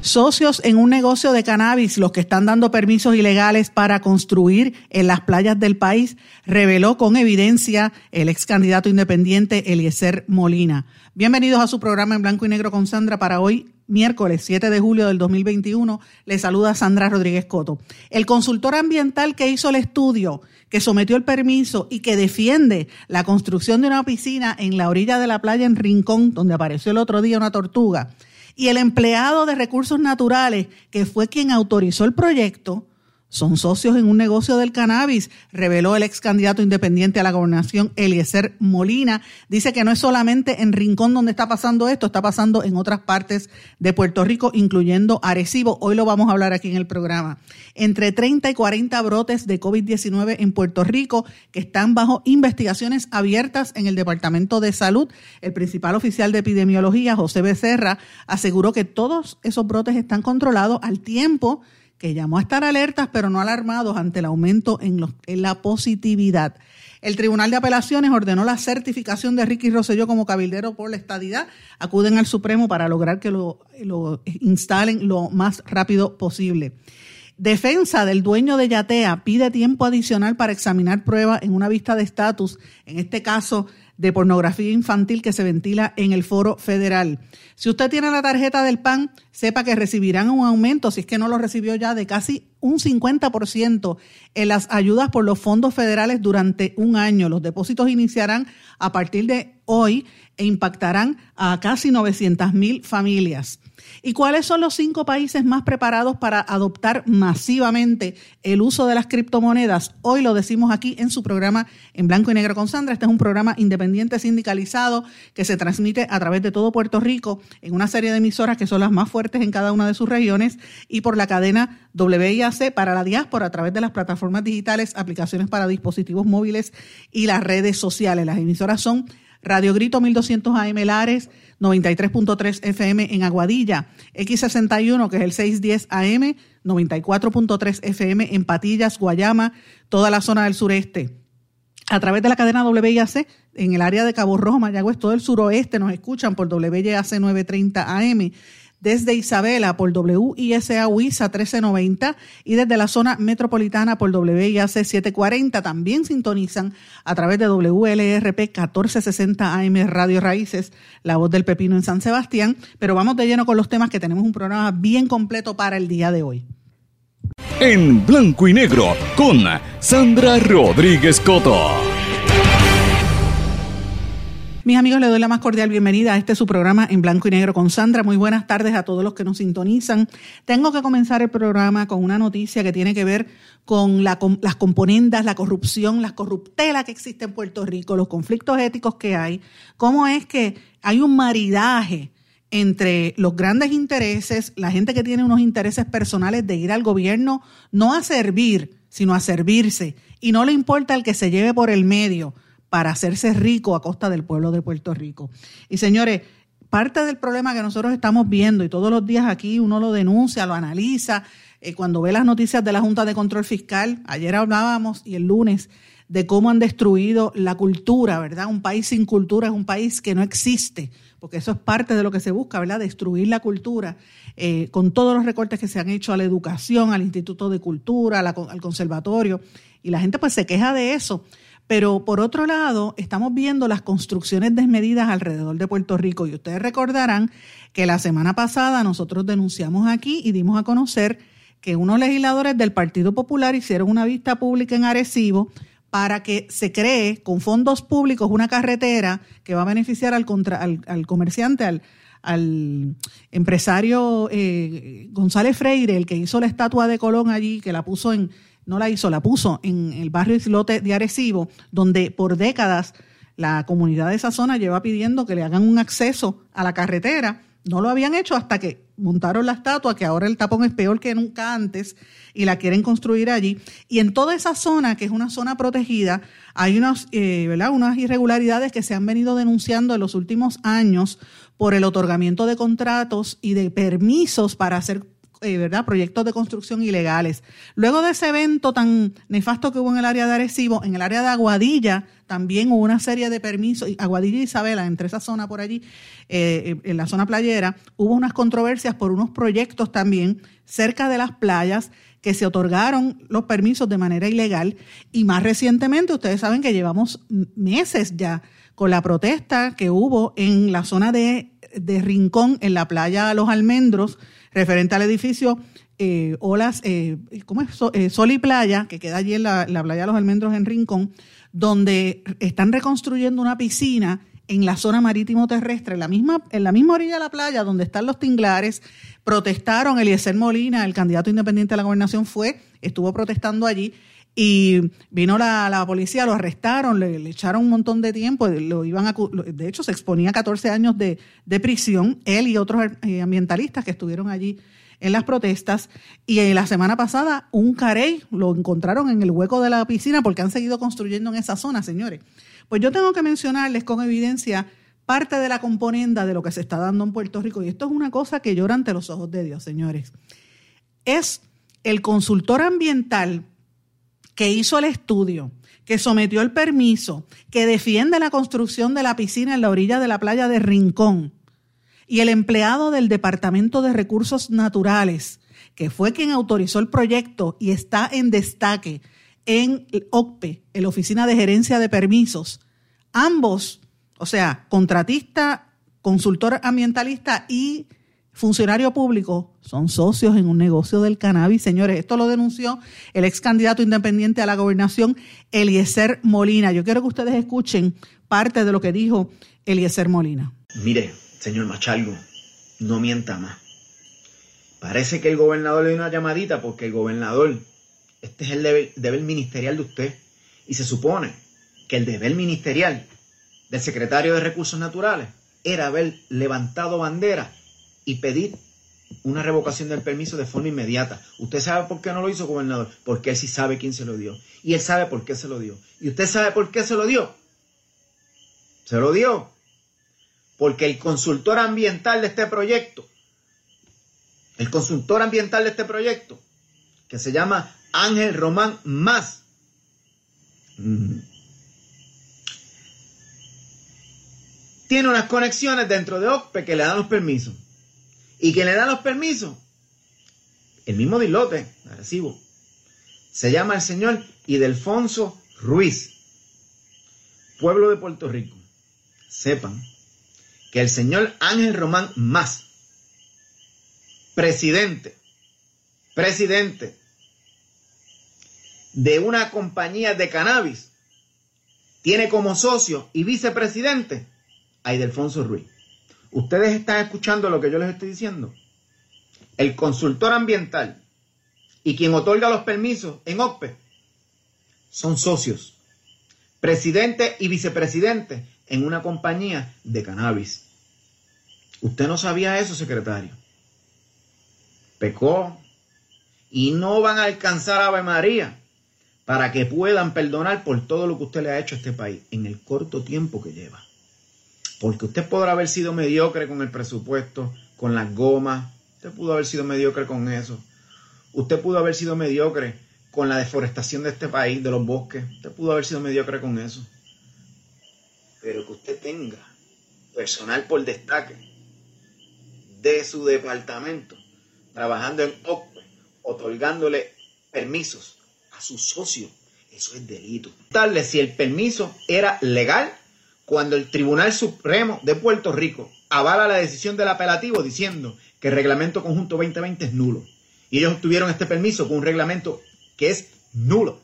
Socios en un negocio de cannabis, los que están dando permisos ilegales para construir en las playas del país, reveló con evidencia el ex candidato independiente Eliezer Molina. Bienvenidos a su programa en blanco y negro con Sandra para hoy, miércoles 7 de julio del 2021. Le saluda Sandra Rodríguez Coto. El consultor ambiental que hizo el estudio, que sometió el permiso y que defiende la construcción de una piscina en la orilla de la playa en Rincón, donde apareció el otro día una tortuga, y el empleado de recursos naturales, que fue quien autorizó el proyecto, son socios en un negocio del cannabis, reveló el ex candidato independiente a la gobernación Eliezer Molina. Dice que no es solamente en Rincón donde está pasando esto, está pasando en otras partes de Puerto Rico, incluyendo Arecibo. Hoy lo vamos a hablar aquí en el programa. Entre 30 y 40 brotes de COVID-19 en Puerto Rico que están bajo investigaciones abiertas en el Departamento de Salud. El principal oficial de epidemiología, José Becerra, aseguró que todos esos brotes están controlados al tiempo llamó a estar alertas pero no alarmados ante el aumento en, la positividad. El Tribunal de Apelaciones ordenó la certificación de Ricky Rosselló como cabildero por la estadidad. Acuden al Supremo para lograr que lo, lo instalen lo más rápido posible. Defensa del dueño de Yatea pide tiempo adicional para examinar pruebas en una vista de estatus, en este caso de pornografía infantil que se ventila en el foro federal. Si usted tiene la tarjeta del PAN, sepa que recibirán un aumento, si es que no lo recibió ya, de casi un 50% en las ayudas por los fondos federales durante un año. Los depósitos iniciarán a partir de hoy e impactarán a casi 900 mil familias. ¿Y cuáles son los cinco países más preparados para adoptar masivamente el uso de las criptomonedas? Hoy lo decimos aquí en su programa en blanco y negro con Sandra. Este es un programa independiente sindicalizado que se transmite a través de todo Puerto Rico en una serie de emisoras que son las más fuertes en cada una de sus regiones y por la cadena WIAC para la diáspora a través de las plataformas digitales, aplicaciones para dispositivos móviles y las redes sociales. Las emisoras son Radio Grito 1200 AM Lares, 93.3 FM en Aguadilla, X61 que es el 610 AM, 94.3 FM en Patillas, Guayama, toda la zona del sureste. A través de la cadena WIAC en el área de Cabo Rojo, Mayagüez, todo el suroeste nos escuchan por WIAC 930 AM desde Isabela por WISA WISA 1390 y desde la zona metropolitana por WIAC 740. También sintonizan a través de WLRP 1460 AM Radio Raíces, la voz del pepino en San Sebastián. Pero vamos de lleno con los temas que tenemos un programa bien completo para el día de hoy. En blanco y negro con Sandra Rodríguez Coto. Mis amigos, les doy la más cordial bienvenida a este su programa en blanco y negro con Sandra. Muy buenas tardes a todos los que nos sintonizan. Tengo que comenzar el programa con una noticia que tiene que ver con, las componendas, la corrupción, la corruptela que existe en Puerto Rico, los conflictos éticos que hay, cómo es que hay un maridaje entre los grandes intereses, la gente que tiene unos intereses personales de ir al gobierno no a servir, sino a servirse, y no le importa el que se lleve por el medio para hacerse rico a costa del pueblo de Puerto Rico. Y señores, parte del problema que nosotros estamos viendo y todos los días aquí uno lo denuncia, lo analiza, eh, cuando ve las noticias de la Junta de Control Fiscal, ayer hablábamos y el lunes de cómo han destruido la cultura, ¿verdad? Un país sin cultura es un país que no existe, porque eso es parte de lo que se busca, ¿verdad? Destruir la cultura, eh, con todos los recortes que se han hecho a la educación, al Instituto de Cultura, al conservatorio, y la gente pues se queja de eso. Pero por otro lado, estamos viendo las construcciones desmedidas alrededor de Puerto Rico. Y ustedes recordarán que la semana pasada nosotros denunciamos aquí y dimos a conocer que unos legisladores del Partido Popular hicieron una vista pública en Arecibo para que se cree con fondos públicos una carretera que va a beneficiar al, al, comerciante, al, al empresario eh, González Freire, el que hizo la estatua de Colón allí, que la puso en, no la hizo, la puso en el barrio Islote de Arecibo, donde por décadas la comunidad de esa zona lleva pidiendo que le hagan un acceso a la carretera. No lo habían hecho hasta que montaron la estatua, que ahora el tapón es peor que nunca antes, y la quieren construir allí. Y en toda esa zona, que es una zona protegida, hay unas, eh, ¿verdad? unas irregularidades que se han venido denunciando en los últimos años por el otorgamiento de contratos y de permisos para hacer eh, ¿verdad? proyectos de construcción ilegales. Luego de ese evento tan nefasto que hubo en el área de Arecibo, en el área de Aguadilla también hubo una serie de permisos, Aguadilla y Isabela, entre esa zona por allí, eh, en la zona playera, hubo unas controversias por unos proyectos también cerca de las playas que se otorgaron los permisos de manera ilegal y más recientemente ustedes saben que llevamos meses ya con la protesta que hubo en la zona de, de Rincón, en la playa Los Almendros, referente al edificio eh, Olas, eh, ¿cómo es? Eh, Sol y Playa, que queda allí en la, playa de los Almendros en Rincón, donde están reconstruyendo una piscina en la zona marítimo terrestre, en la misma, en la misma orilla de la playa donde están los tinglares, protestaron, Eliezer Molina, el candidato independiente a la gobernación, fue, estuvo protestando allí y vino la, policía, lo arrestaron, le, echaron un montón de tiempo, lo iban a, de hecho se exponía a 14 años de, prisión, él y otros eh, ambientalistas que estuvieron allí en las protestas. Y en la semana pasada un carey lo encontraron en el hueco de la piscina porque han seguido construyendo en esa zona, señores. Pues yo tengo que mencionarles con evidencia parte de la componenda de lo que se está dando en Puerto Rico. Y esto es una cosa que llora ante los ojos de Dios, señores. Es el consultor ambiental que hizo el estudio, que sometió el permiso, que defiende la construcción de la piscina en la orilla de la playa de Rincón, y el empleado del Departamento de Recursos Naturales, que fue quien autorizó el proyecto y está en destaque en OCPE, en la Oficina de Gerencia de Permisos, ambos, o sea, contratista, consultor ambientalista y funcionario público son socios en un negocio del cannabis. Señores, esto lo denunció el ex candidato independiente a la gobernación, Eliezer Molina. Yo quiero que ustedes escuchen parte de lo que dijo Eliezer Molina. Mire, señor Machalgo, no mienta más. Parece que el gobernador le dio una llamadita porque el gobernador, este es el deber, deber ministerial de usted. Y se supone que el deber ministerial del secretario de Recursos Naturales era haber levantado bandera y pedir una revocación del permiso de forma inmediata. ¿Usted sabe por qué no lo hizo, gobernador? Porque él sí sabe quién se lo dio. Y él sabe por qué se lo dio. ¿Y usted sabe por qué se lo dio? Se lo dio porque el consultor ambiental de este proyecto, el consultor ambiental de este proyecto, que se llama Ángel Román Más, tiene unas conexiones dentro de OCPE que le dan los permisos. Y quien le da los permisos, el mismo Dilote, recibo, se llama el señor Idelfonso Ruiz, pueblo de Puerto Rico. Sepan que el señor Ángel Román Más, presidente, presidente de una compañía de cannabis, tiene como socio y vicepresidente a Idelfonso Ruiz. Ustedes están escuchando lo que yo les estoy diciendo. El consultor ambiental y quien otorga los permisos en OPE son socios, presidente y vicepresidente en una compañía de cannabis. Usted no sabía eso, secretario. Pecó. Y no van a alcanzar a Ave María para que puedan perdonar por todo lo que usted le ha hecho a este país en el corto tiempo que lleva. Porque usted podrá haber sido mediocre con el presupuesto, con las gomas. Usted pudo haber sido mediocre con eso. Usted pudo haber sido mediocre con la deforestación de este país, de los bosques. Usted pudo haber sido mediocre con eso. Pero que usted tenga personal por destaque de su departamento trabajando en OCPE, otorgándole permisos a sus socios, eso es delito. Tal si el permiso era legal cuando el Tribunal Supremo de Puerto Rico avala la decisión del apelativo diciendo que el reglamento conjunto 2020 es nulo. Y ellos obtuvieron este permiso con un reglamento que es nulo.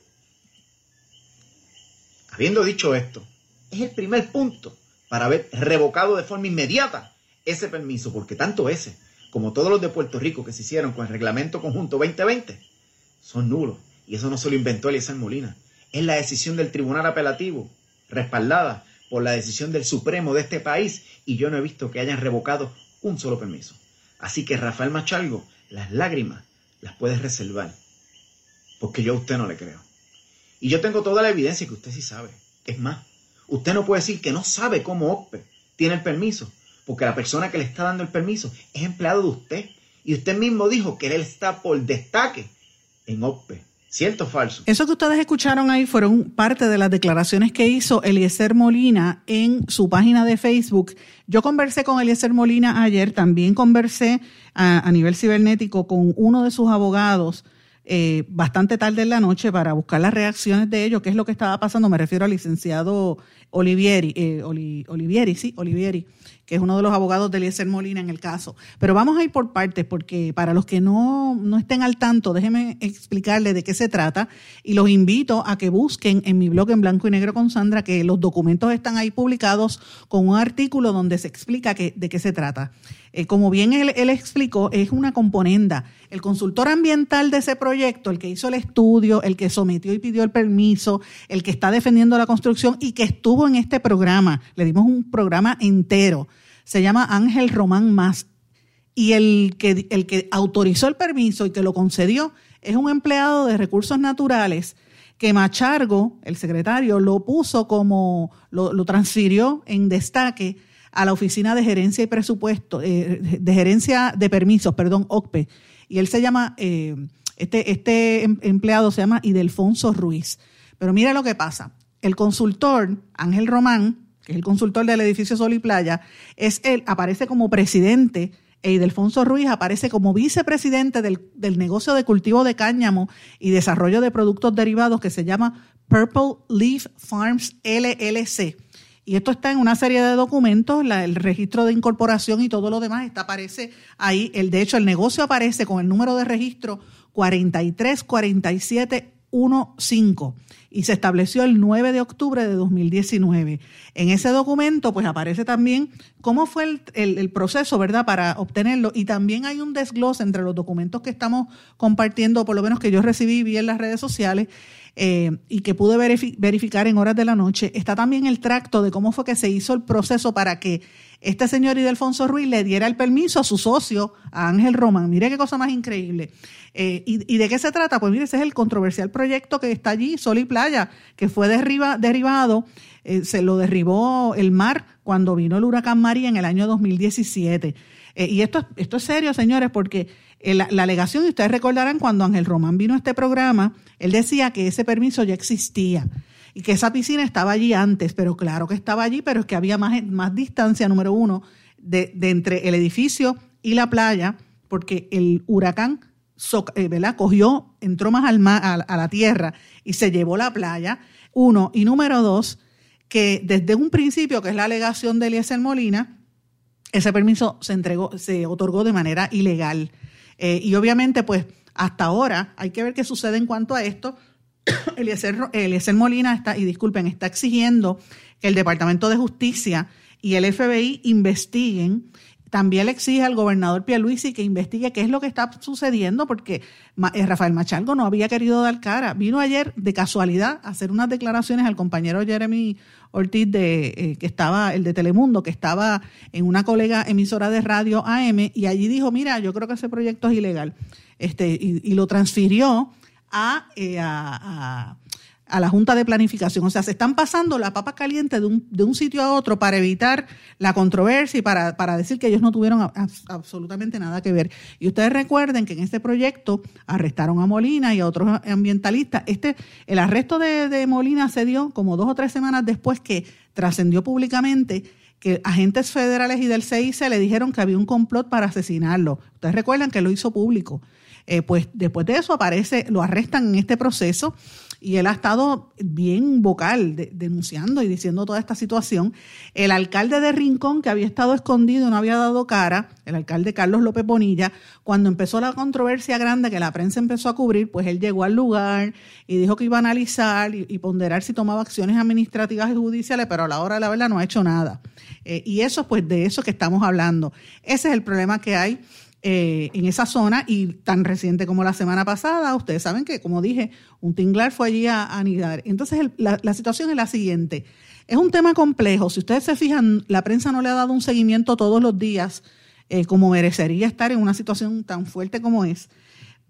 Habiendo dicho esto, es el primer punto para haber revocado de forma inmediata ese permiso, porque tanto ese como todos los de Puerto Rico que se hicieron con el reglamento conjunto 2020 son nulos. Y eso no se lo inventó Eliezer Molina. Es la decisión del tribunal apelativo, respaldada por la decisión del Supremo de este país y yo no he visto que hayan revocado un solo permiso. Así que Rafael Machalgo, las lágrimas las puedes reservar, porque yo a usted no le creo. Y yo tengo toda la evidencia que usted sí sabe. Es más, usted no puede decir que no sabe cómo OPE tiene el permiso, porque la persona que le está dando el permiso es empleado de usted. Y usted mismo dijo que él está por destaque en OPE. ¿Cierto o falso? Eso que ustedes escucharon ahí fueron parte de las declaraciones que hizo Eliezer Molina en su página de Facebook. Yo conversé con Eliezer Molina ayer, también conversé a, nivel cibernético con uno de sus abogados eh, bastante tarde en la noche para buscar las reacciones de ellos, qué es lo que estaba pasando. Me refiero al licenciado Olivieri, eh, Olivieri, sí, Olivieri que es uno de los abogados de Eliezer Molina en el caso. Pero vamos a ir por partes, porque para los que no, no estén al tanto, déjenme explicarles de qué se trata y los invito a que busquen en mi blog en blanco y negro con Sandra, que los documentos están ahí publicados con un artículo donde se explica que, de qué se trata. Eh, como bien él, explicó, es una componenda. El consultor ambiental de ese proyecto, el que hizo el estudio, el que sometió y pidió el permiso, el que está defendiendo la construcción y que estuvo en este programa, le dimos un programa entero se llama Ángel Román Más. Y el que, el que autorizó el permiso y que lo concedió es un empleado de recursos naturales que Machargo, el secretario, lo puso como, lo, transfirió en destaque a la Oficina de Gerencia y Presupuesto, eh, de Gerencia de Permisos, perdón, OCPE. Y él se llama, eh, este, este em, empleado se llama Idelfonso Ruiz. Pero mira lo que pasa. El consultor, Ángel Román, que es el consultor del edificio Sol y Playa, es él, aparece como presidente e Idelfonso Ruiz aparece como vicepresidente del, del, negocio de cultivo de cáñamo y desarrollo de productos derivados que se llama Purple Leaf Farms LLC. Y esto está en una serie de documentos, el registro de incorporación y todo lo demás está, aparece ahí. El, de hecho, el negocio aparece con el número de registro 434715 y se estableció el 9 de octubre de 2019. En ese documento pues aparece también cómo fue el, proceso, ¿verdad?, para obtenerlo y también hay un desglose entre los documentos que estamos compartiendo, por lo menos que yo recibí vi en las redes sociales eh, y que pude verificar en horas de la noche. Está también el tracto de cómo fue que se hizo el proceso para que este señor Idelfonso Ruiz le diera el permiso a su socio, a Ángel Román. Mire qué cosa más increíble. Eh, y, de qué se trata? Pues mire, ese es el controversial proyecto que está allí, Sol y Que fue derribado, eh, se lo derribó el mar cuando vino el huracán María en el año 2017. Eh, y esto, esto es serio, señores, porque la, la, alegación, y ustedes recordarán cuando Ángel Román vino a este programa, él decía que ese permiso ya existía y que esa piscina estaba allí antes, pero claro que estaba allí, pero es que había más, más distancia, número uno, de, entre el edificio y la playa, porque el huracán eh, ¿verdad? cogió, entró más al a, la tierra y se llevó la playa, uno, y número dos, que desde un principio, que es la alegación de Eliezer Molina, ese permiso se entregó, se otorgó de manera ilegal. Eh, y obviamente, pues, hasta ahora hay que ver qué sucede en cuanto a esto, Eliezer, Molina está, y disculpen, está exigiendo que el Departamento de Justicia y el FBI investiguen. También le exige al gobernador Pierluisi que investigue qué es lo que está sucediendo, porque eh, Rafael Machalgo no había querido dar cara. Vino ayer de casualidad a hacer unas declaraciones al compañero Jeremy Ortiz, de, eh, que estaba, el de Telemundo, que estaba en una colega emisora de radio AM, y allí dijo, mira, yo creo que ese proyecto es ilegal. Este, y lo transfirió eh, a, a, la Junta de Planificación. O sea, se están pasando la papa caliente de un, de un sitio a otro para evitar la controversia y para, para decir que ellos no tuvieron absolutamente nada que ver. Y ustedes recuerden que en este proyecto arrestaron a Molina y a otros ambientalistas. Este, el arresto de, de Molina se dio como dos o tres semanas después que trascendió públicamente que agentes federales y del CIC le dijeron que había un complot para asesinarlo. Ustedes recuerdan que lo hizo público. Eh, pues después de eso aparece, lo arrestan en este proceso y él ha estado bien vocal denunciando y diciendo toda esta situación. El alcalde de Rincón, que había estado escondido, no había dado cara, el alcalde Carlos López Bonilla, cuando empezó la controversia grande que la prensa empezó a cubrir, pues él llegó al lugar y dijo que iba a analizar y, ponderar si tomaba acciones administrativas y judiciales, pero a la hora de la verdad no ha hecho nada. Eh, y eso, pues de eso que estamos hablando. Ese es el problema que hay eh, en esa zona y tan reciente como la semana pasada, ustedes saben que, como dije, un tinglar fue allí a, anidar. Entonces, la, situación es la siguiente. Es un tema complejo. Si ustedes se fijan, la prensa no le ha dado un seguimiento todos los días eh, como merecería estar en una situación tan fuerte como es,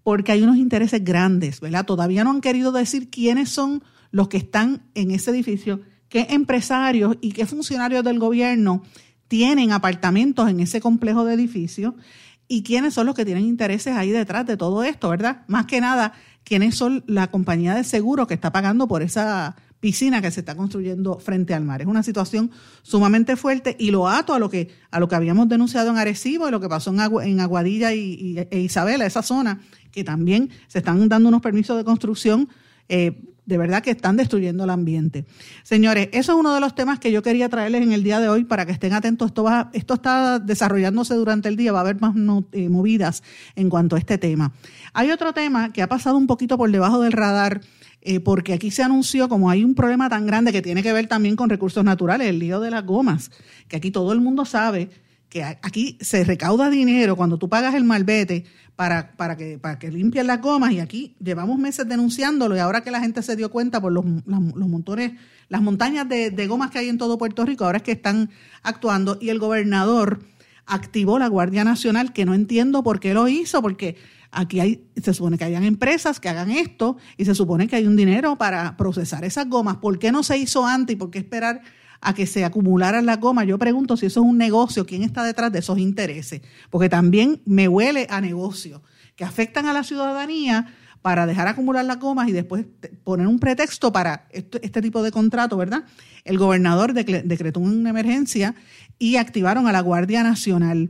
porque hay unos intereses grandes, ¿verdad? Todavía no han querido decir quiénes son los que están en ese edificio, qué empresarios y qué funcionarios del gobierno tienen apartamentos en ese complejo de edificios y quiénes son los que tienen intereses ahí detrás de todo esto, ¿verdad? Más que nada, quiénes son la compañía de seguro que está pagando por esa piscina que se está construyendo frente al mar. Es una situación sumamente fuerte y lo ato a lo que, a lo que habíamos denunciado en Arecibo y lo que pasó en, Aguadilla y, e Isabela, esa zona, que también se están dando unos permisos de construcción. Eh, de verdad que están destruyendo el ambiente. Señores, eso es uno de los temas que yo quería traerles en el día de hoy para que estén atentos. Esto, va, esto está desarrollándose durante el día, va a haber más eh, movidas en cuanto a este tema. Hay otro tema que ha pasado un poquito por debajo del radar eh, porque aquí se anunció, como hay un problema tan grande que tiene que ver también con recursos naturales, el lío de las gomas, que aquí todo el mundo sabe que aquí se recauda dinero cuando tú pagas el malvete para, para, que, para que limpien las gomas y aquí llevamos meses denunciándolo y ahora que la gente se dio cuenta por los, los montones, las montañas de, de gomas que hay en todo Puerto Rico, ahora es que están actuando y el gobernador activó la Guardia Nacional, que no entiendo por qué lo hizo, porque Aquí hay, se supone que hayan empresas que hagan esto y se supone que hay un dinero para procesar esas gomas. ¿Por qué no se hizo antes y por qué esperar a que se acumularan las gomas? Yo pregunto si eso es un negocio, ¿quién está detrás de esos intereses? Porque también me huele a negocio que afectan a la ciudadanía para dejar acumular las gomas y después poner un pretexto para este, tipo de contrato, ¿verdad? El gobernador decretó una emergencia y activaron a la Guardia Nacional.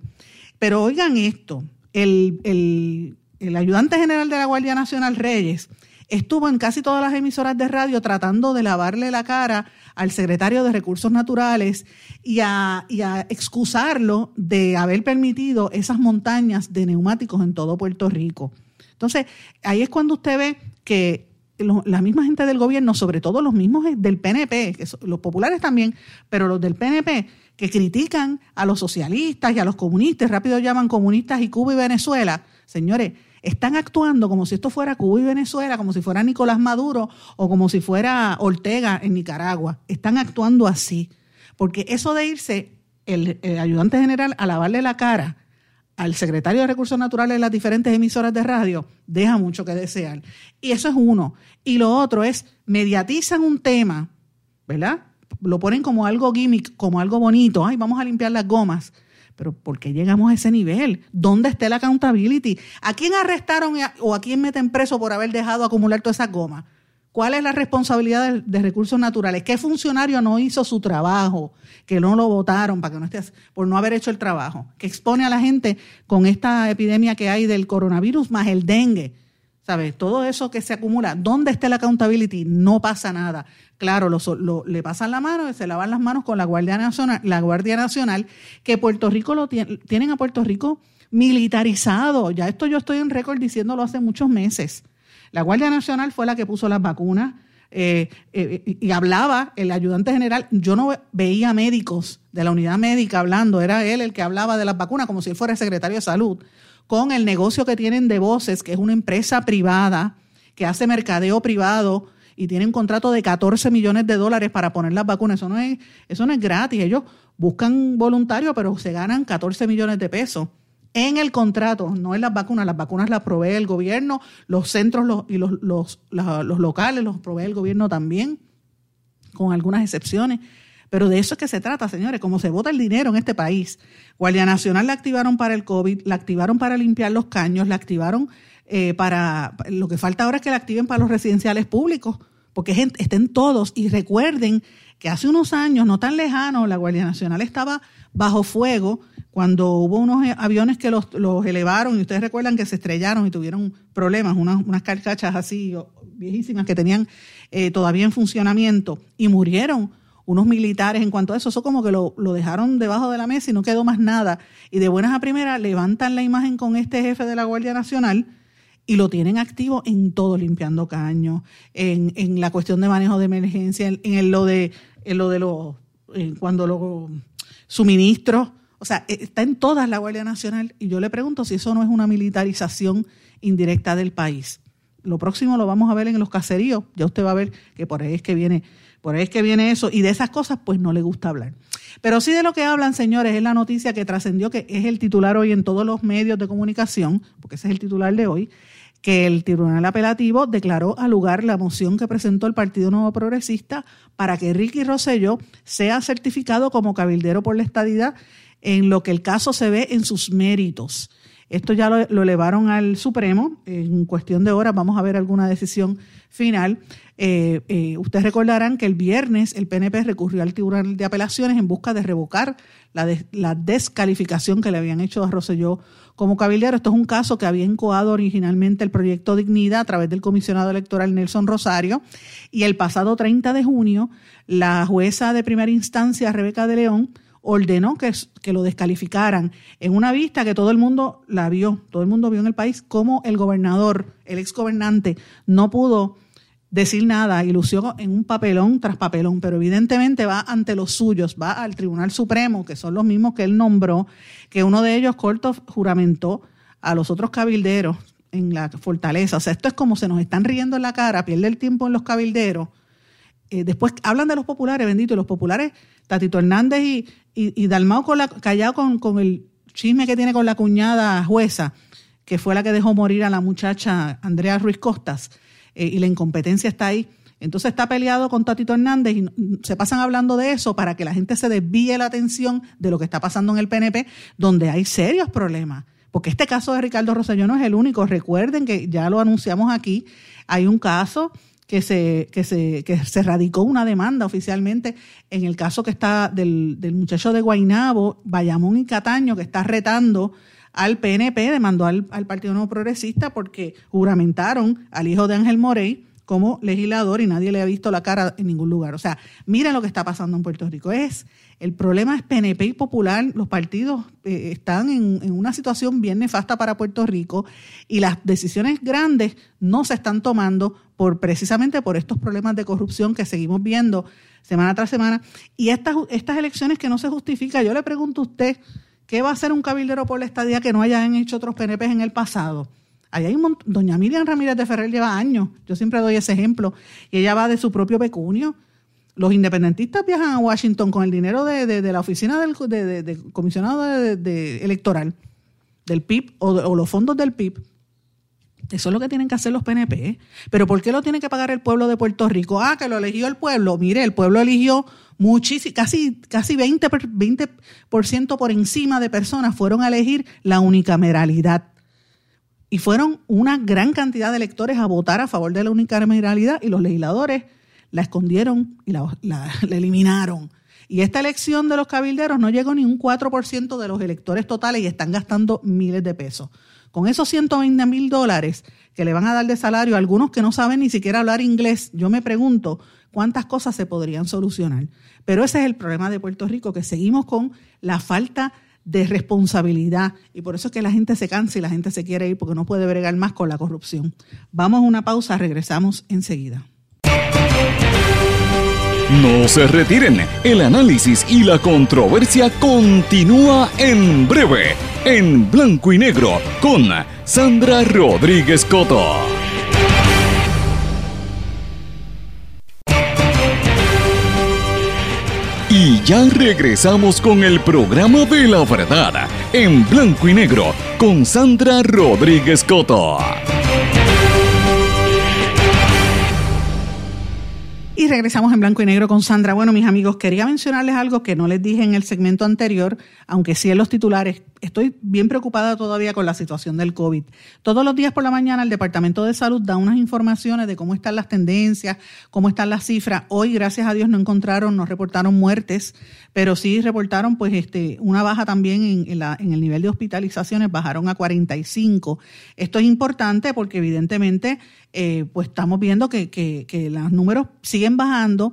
Pero oigan esto, el, el el ayudante general de la Guardia Nacional, Reyes, estuvo en casi todas las emisoras de radio tratando de lavarle la cara al secretario de Recursos Naturales y a, excusarlo de haber permitido esas montañas de neumáticos en todo Puerto Rico. Entonces, ahí es cuando usted ve que la misma gente del gobierno, sobre todo los mismos del PNP, los populares también, pero los del PNP, que critican a los socialistas y a los comunistas, rápido llaman comunistas y Cuba y Venezuela, señores, están actuando como si esto fuera Cuba y Venezuela, como si fuera Nicolás Maduro o como si fuera Ortega en Nicaragua. Están actuando así. Porque eso de irse el, ayudante general a lavarle la cara al secretario de Recursos Naturales de las diferentes emisoras de radio, deja mucho que desear. Y eso es uno. Y lo otro es, mediatizan un tema, ¿verdad? Lo ponen como algo gimmick, como algo bonito. Ay, vamos a limpiar las gomas. Pero ¿por qué llegamos a ese nivel? ¿Dónde está la accountability? ¿A quién arrestaron o a quién meten preso por haber dejado acumular toda esa goma? ¿Cuál es la responsabilidad de, recursos naturales? ¿Qué funcionario no hizo su trabajo? Que no lo votaron para que no esté, por no haber hecho el trabajo. Que expone a la gente con esta epidemia que hay del coronavirus más el dengue ¿Sabes? Todo eso que se acumula, ¿dónde está la accountability? No pasa nada. Claro, lo, le pasan la mano y se lavan las manos con la Guardia Nacional, la Guardia Nacional, que Puerto Rico lo tiene, tienen a Puerto Rico militarizado. Ya esto yo estoy en récord diciéndolo hace muchos meses. La Guardia Nacional fue la que puso las vacunas eh, eh, y hablaba el ayudante general. Yo no veía médicos de la unidad médica hablando, era él el que hablaba de las vacunas como si él fuera el secretario de salud con el negocio que tienen de Voces, que es una empresa privada que hace mercadeo privado y tiene un contrato de 14 millones de dólares para poner las vacunas. Eso no es, eso no es gratis. Ellos buscan voluntarios, pero se ganan 14 millones de pesos en el contrato, no en las vacunas. Las vacunas las provee el gobierno, los centros y los, los, los locales los provee el gobierno también, con algunas excepciones. Pero de eso es que se trata, señores, como se vota el dinero en este país. Guardia Nacional la activaron para el COVID, la activaron para limpiar los caños, la activaron eh, para... Lo que falta ahora es que la activen para los residenciales públicos, porque estén todos. Y recuerden que hace unos años, no tan lejanos, la Guardia Nacional estaba bajo fuego cuando hubo unos aviones que los, elevaron y ustedes recuerdan que se estrellaron y tuvieron problemas, unas, unas carcachas así viejísimas que tenían eh, todavía en funcionamiento y murieron unos militares en cuanto a eso, eso como que lo, dejaron debajo de la mesa y no quedó más nada. Y de buenas a primeras levantan la imagen con este jefe de la Guardia Nacional y lo tienen activo en todo, limpiando caños, en, en la cuestión de manejo de emergencia, en, lo de en lo de los cuando los suministros, o sea, e, está en todas la Guardia Nacional y yo le pregunto si eso no es una militarización indirecta del país. Lo próximo lo vamos a ver en los caseríos, ya usted va a ver que por ahí es que viene Por ahí es que viene eso. Y de esas cosas, pues no le gusta hablar. Pero sí de lo que hablan, señores, es la noticia que trascendió, que es el titular hoy en todos los medios de comunicación, porque ese es el titular de hoy, que el Tribunal Apelativo declaró al lugar la moción que presentó el Partido Nuevo Progresista para que Ricky Rosselló sea certificado como cabildero por la estadidad en lo que el caso se ve en sus méritos. Esto ya lo, lo, elevaron al Supremo. En cuestión de horas vamos a ver alguna decisión final. Eh, eh, ustedes recordarán que el viernes el PNP recurrió al Tribunal de Apelaciones en busca de revocar la, la descalificación que le habían hecho a Rosselló como cabildero. Esto es un caso que había encoado originalmente el proyecto Dignidad a través del comisionado electoral Nelson Rosario. Y el pasado 30 de junio, la jueza de primera instancia, Rebeca de León, ordenó que, lo descalificaran en una vista que todo el mundo la vio, todo el mundo vio en el país, como el gobernador, el ex gobernante, no pudo decir nada y lució en un papelón tras papelón, pero evidentemente va ante los suyos, va al Tribunal Supremo, que son los mismos que él nombró, que uno de ellos, corto, juramentó a los otros cabilderos en la fortaleza. O sea, esto es como se nos están riendo en la cara, pierde el tiempo en los cabilderos. Eh, después hablan de los populares, bendito, y los populares, Tatito Hernández y, y, Dalmao con la, callado con, con el chisme que tiene con la cuñada jueza, que fue la que dejó morir a la muchacha Andrea Ruiz Costas, eh, y la incompetencia está ahí. Entonces está peleado con Tatito Hernández y se pasan hablando de eso para que la gente se desvíe la atención de lo que está pasando en el PNP, donde hay serios problemas. Porque este caso de Ricardo Rosselló no es el único. Recuerden que ya lo anunciamos aquí. Hay un caso que se, que se, que se radicó una demanda oficialmente en el caso que está del, del muchacho de Guainabo, Bayamón y Cataño, que está retando al PNP, demandó al, al Partido Nuevo Progresista porque juramentaron al hijo de Ángel Morey como legislador y nadie le ha visto la cara en ningún lugar. O sea, miren lo que está pasando en Puerto Rico. Es el problema es PNP y Popular, los partidos eh, están en, en, una situación bien nefasta para Puerto Rico y las decisiones grandes no se están tomando por precisamente por estos problemas de corrupción que seguimos viendo semana tras semana y estas estas elecciones que no se justifica. Yo le pregunto a usted, ¿qué va a hacer un cabildero por la estadía que no hayan hecho otros PNP en el pasado? Hay Doña Miriam Ramírez de Ferrer lleva años, yo siempre doy ese ejemplo, y ella va de su propio pecunio. Los independentistas viajan a Washington con el dinero de, de, de la oficina del de, comisionado electoral, del PIB o, o los fondos del PIB. Eso es lo que tienen que hacer los PNP. Pero ¿por qué lo tiene que pagar el pueblo de Puerto Rico? Ah, que lo eligió el pueblo. Mire, el pueblo eligió muchísimo, casi, casi 20%, 20 por encima de personas fueron a elegir la unicameralidad. Y fueron una gran cantidad de electores a votar a favor de la unicameralidad y los legisladores la escondieron y la, la, eliminaron. Y esta elección de los cabilderos no llegó ni un 4% de los electores totales y están gastando miles de pesos. Con esos 120 mil dólares que le van a dar de salario a algunos que no saben ni siquiera hablar inglés, yo me pregunto cuántas cosas se podrían solucionar. Pero ese es el problema de Puerto Rico, que seguimos con la falta de responsabilidad y por eso es que la gente se cansa y la gente se quiere ir porque no puede bregar más con la corrupción. Vamos a una pausa, regresamos enseguida. No se retiren, el análisis y la controversia continúa en breve, en blanco y negro, con Sandra Rodríguez Coto. Y ya regresamos con el programa de la verdad, en blanco y negro, con Sandra Rodríguez Coto. Y regresamos en blanco y negro con Sandra. Bueno, mis amigos, quería mencionarles algo que no les dije en el segmento anterior, aunque sí en los titulares. Estoy bien preocupada todavía con la situación del COVID. Todos los días por la mañana el Departamento de Salud da unas informaciones de cómo están las tendencias, cómo están las cifras. Hoy, gracias a Dios, no encontraron, no reportaron muertes, pero sí reportaron pues este una baja también en, en, la, en el nivel de hospitalizaciones, bajaron a 45. Esto es importante porque evidentemente eh, pues estamos viendo que, que, que los números siguen bajando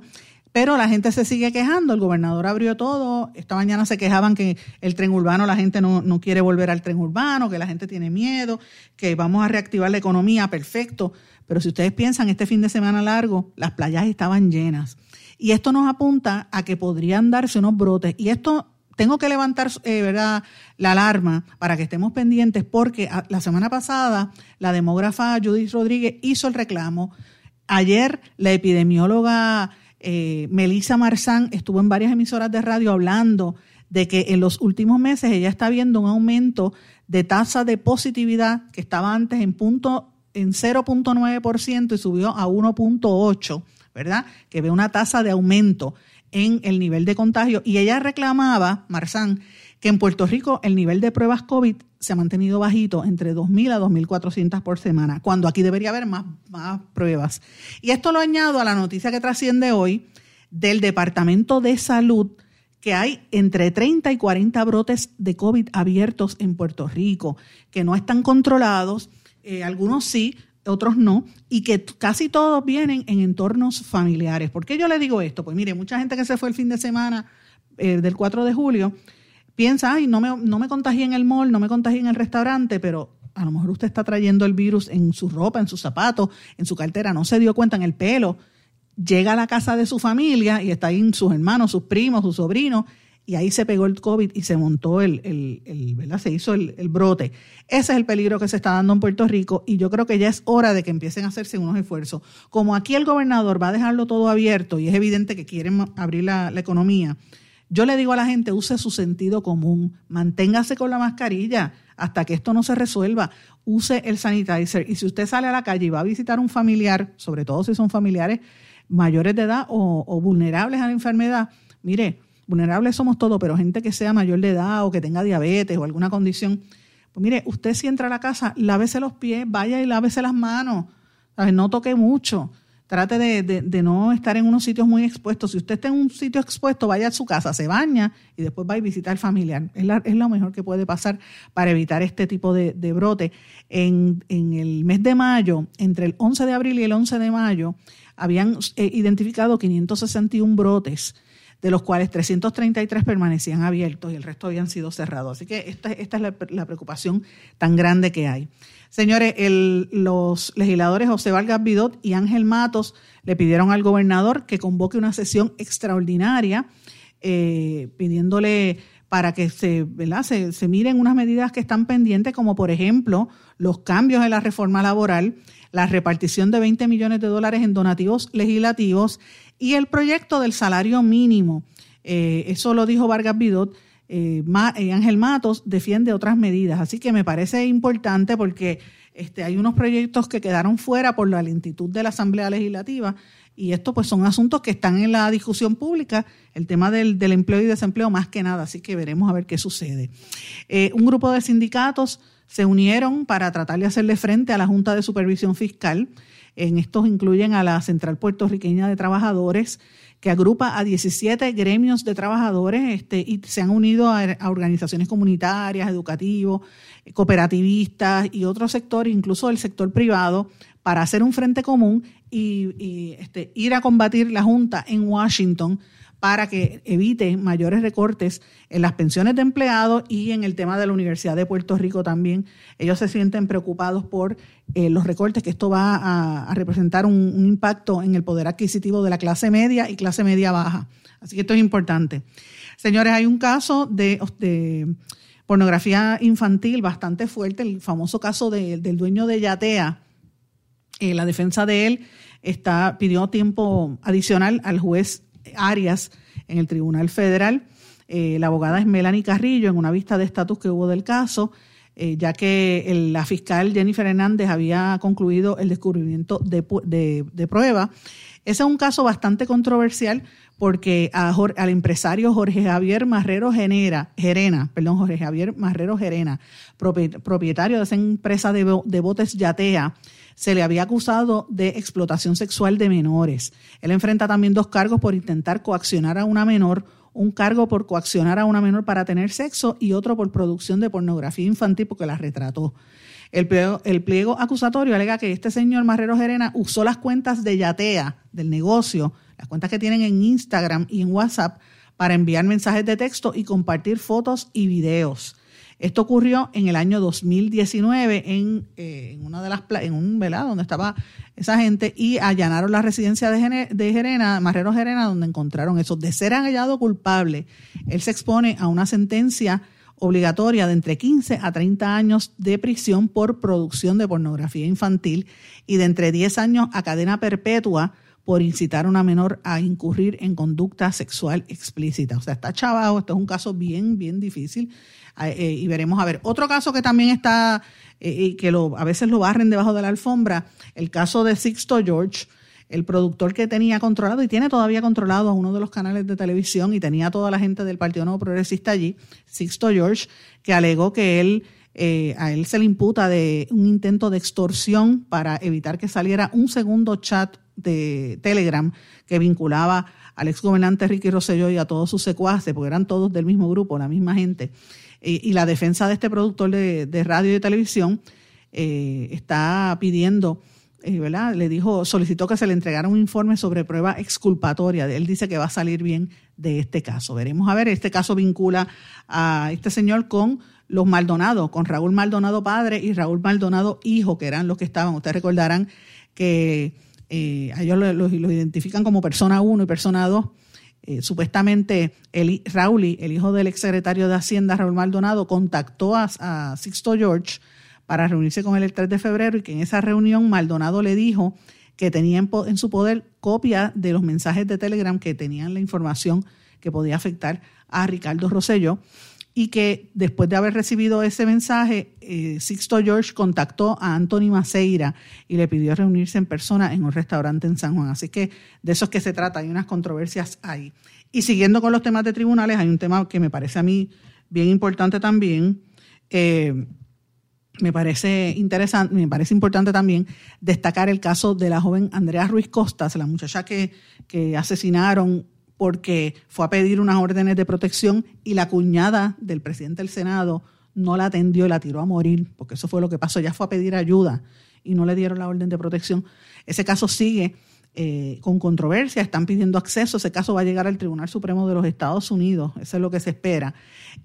pero la gente se sigue quejando. El gobernador abrió todo. Esta mañana se quejaban que el tren urbano, la gente no, quiere volver al tren urbano, que la gente tiene miedo, que vamos a reactivar la economía. Perfecto. Pero si ustedes piensan, este fin de semana largo, las playas estaban llenas. Y esto nos apunta a que podrían darse unos brotes. Y esto tengo que levantar eh, ¿verdad? la alarma para que estemos pendientes porque la semana pasada la demógrafa Judith Rodríguez hizo el reclamo. Ayer la epidemióloga eh, Melissa Marzán estuvo en varias emisoras de radio hablando de que en los últimos meses ella está viendo un aumento de tasa de positividad que estaba antes en punto en 0.9% y subió a 1.8, ¿verdad? Que ve una tasa de aumento en el nivel de contagio y ella reclamaba, Marzán, que en Puerto Rico el nivel de pruebas COVID se ha mantenido bajito entre 2.000 a 2.400 por semana, cuando aquí debería haber más, más pruebas. Y esto lo añado a la noticia que trasciende hoy del Departamento de Salud, que hay entre 30 y 40 brotes de COVID abiertos en Puerto Rico, que no están controlados, eh, algunos sí, otros no, y que casi todos vienen en entornos familiares. ¿Por qué yo le digo esto? Pues mire, mucha gente que se fue el fin de semana eh, del 4 de julio piensa, ay, no me, no me contagié en el mall, no me contagié en el restaurante, pero a lo mejor usted está trayendo el virus en su ropa, en sus zapatos, en su cartera, no se dio cuenta en el pelo. Llega a la casa de su familia y está ahí sus hermanos, sus primos, sus sobrinos, y ahí se pegó el COVID y se montó el, el, el ¿verdad? Se hizo el, el, brote. Ese es el peligro que se está dando en Puerto Rico y yo creo que ya es hora de que empiecen a hacerse unos esfuerzos. Como aquí el gobernador va a dejarlo todo abierto y es evidente que quieren abrir la, la economía, yo le digo a la gente, use su sentido común, manténgase con la mascarilla hasta que esto no se resuelva, use el sanitizer. Y si usted sale a la calle y va a visitar un familiar, sobre todo si son familiares mayores de edad o, vulnerables a la enfermedad, mire, vulnerables somos todos, pero gente que sea mayor de edad o que tenga diabetes o alguna condición, pues mire, usted si entra a la casa, lávese los pies, vaya y lávese las manos, no toque mucho, trate de, de, no estar en unos sitios muy expuestos. Si usted está en un sitio expuesto, vaya a su casa, se baña y después va a visitar al familiar. Es, la, es lo mejor que puede pasar para evitar este tipo de, de brote. En, en, el mes de mayo, entre el 11 de abril y el 11 de mayo, habían eh, identificado 561 brotes de los cuales 333 permanecían abiertos y el resto habían sido cerrados. Así que esta, esta es la, la, preocupación tan grande que hay. Señores, el, los legisladores José Vargas Vidot y Ángel Matos le pidieron al gobernador que convoque una sesión extraordinaria eh, pidiéndole para que se, miren unas medidas que están pendientes, como por ejemplo los cambios en la reforma laboral, la repartición de 20 millones de dólares en donativos legislativos y el proyecto del salario mínimo. Eh, eso lo dijo Vargas Vidot. Eh, Ángel Matos defiende otras medidas. Así que me parece importante porque este, hay unos proyectos que quedaron fuera por la lentitud de la Asamblea Legislativa y estos pues son asuntos que están en la discusión pública, el tema del, del empleo y desempleo más que nada, así que veremos a ver qué sucede. Eh, un grupo de sindicatos se unieron para tratar de hacerle frente a la Junta de Supervisión Fiscal. En estos incluyen a la Central Puertorriqueña de Trabajadores, que agrupa a 17 gremios de trabajadores este, y se han unido a, organizaciones comunitarias, educativos, cooperativistas y otros sectores, incluso el sector privado, para hacer un frente común y, y este, ir a combatir la Junta en Washington para que evite mayores recortes en las pensiones de empleados y en el tema de la Universidad de Puerto Rico también. Ellos se sienten preocupados por eh, los recortes, que esto va a, representar un, impacto en el poder adquisitivo de la clase media y clase media baja. Así que esto es importante. Señores, hay un caso de, pornografía infantil bastante fuerte, el famoso caso de, del dueño de Yatea. Eh, la defensa de él está, pidió tiempo adicional al juez Arias en el Tribunal Federal. Eh, la abogada es Melanie Carrillo en una vista de estatus que hubo del caso, eh, ya que la fiscal Jennifer Hernández había concluido el descubrimiento de, de, prueba. Ese es un caso bastante controversial porque al empresario Jorge Javier Marrero Gerena, perdón, Jorge Javier Marrero Gerena, propietario de esa empresa de, de botes Yatea, se le había acusado de explotación sexual de menores. Él enfrenta también dos cargos por intentar coaccionar a una menor, un cargo por coaccionar a una menor para tener sexo y otro por producción de pornografía infantil porque la retrató. El pliego, acusatorio alega que este señor Marrero Gerena usó las cuentas de Yatea, del negocio, las cuentas que tienen en Instagram y en WhatsApp, para enviar mensajes de texto y compartir fotos y videos. Esto ocurrió en el año 2019 en, eh, en una de las en un velado donde estaba esa gente y allanaron la residencia de, de Marrero Gerena, donde encontraron eso. De ser hallado culpable, él se expone a una sentencia obligatoria de entre 15 a 30 años de prisión por producción de pornografía infantil y de entre 10 años a cadena perpetua por incitar a una menor a incurrir en conducta sexual explícita. O sea, está chavado, esto es un caso bien, bien difícil. Eh, y veremos a ver. Otro caso que también está, eh, y que lo, a veces lo barren debajo de la alfombra, el caso de Sixto George, el productor que tenía controlado y tiene todavía controlado a uno de los canales de televisión y tenía toda la gente del Partido Nuevo Progresista allí, Sixto George, que alegó que él eh, a él se le imputa de un intento de extorsión para evitar que saliera un segundo chat de Telegram que vinculaba al exgobernante Ricky Rosselló y a todos sus secuaces, porque eran todos del mismo grupo, la misma gente. y la defensa de este productor de, radio y televisión eh, está pidiendo, eh, ¿verdad? Le dijo, solicitó que se le entregara un informe sobre prueba exculpatoria. Él dice que va a salir bien de este caso. Veremos a ver, este caso vincula a este señor con los Maldonado, con Raúl Maldonado padre y Raúl Maldonado hijo, que eran los que estaban. Ustedes recordarán que eh, ellos los lo, identifican como persona 1 y persona 2. Eh, supuestamente el, Raúl, el hijo del exsecretario de Hacienda, Raúl Maldonado, contactó a, a Sixto George para reunirse con él el 3 de febrero y que en esa reunión Maldonado le dijo que tenía en, en su poder copia de los mensajes de Telegram que tenían la información que podía afectar a Ricardo Rosello y que después de haber recibido ese mensaje, eh, Sixto George contactó a Anthony Maceira y le pidió reunirse en persona en un restaurante en San Juan. Así que de eso es que se trata, hay unas controversias ahí. Y siguiendo con los temas de tribunales, hay un tema que me parece a mí bien importante también. Eh, me parece interesante, me parece importante también destacar el caso de la joven Andrea Ruiz Costas, la muchacha que, que asesinaron porque fue a pedir unas órdenes de protección y la cuñada del presidente del Senado no la atendió y la tiró a morir, porque eso fue lo que pasó. Ella fue a pedir ayuda y no le dieron la orden de protección. Ese caso sigue eh, con controversia, están pidiendo acceso, ese caso va a llegar al Tribunal Supremo de los Estados Unidos, eso es lo que se espera.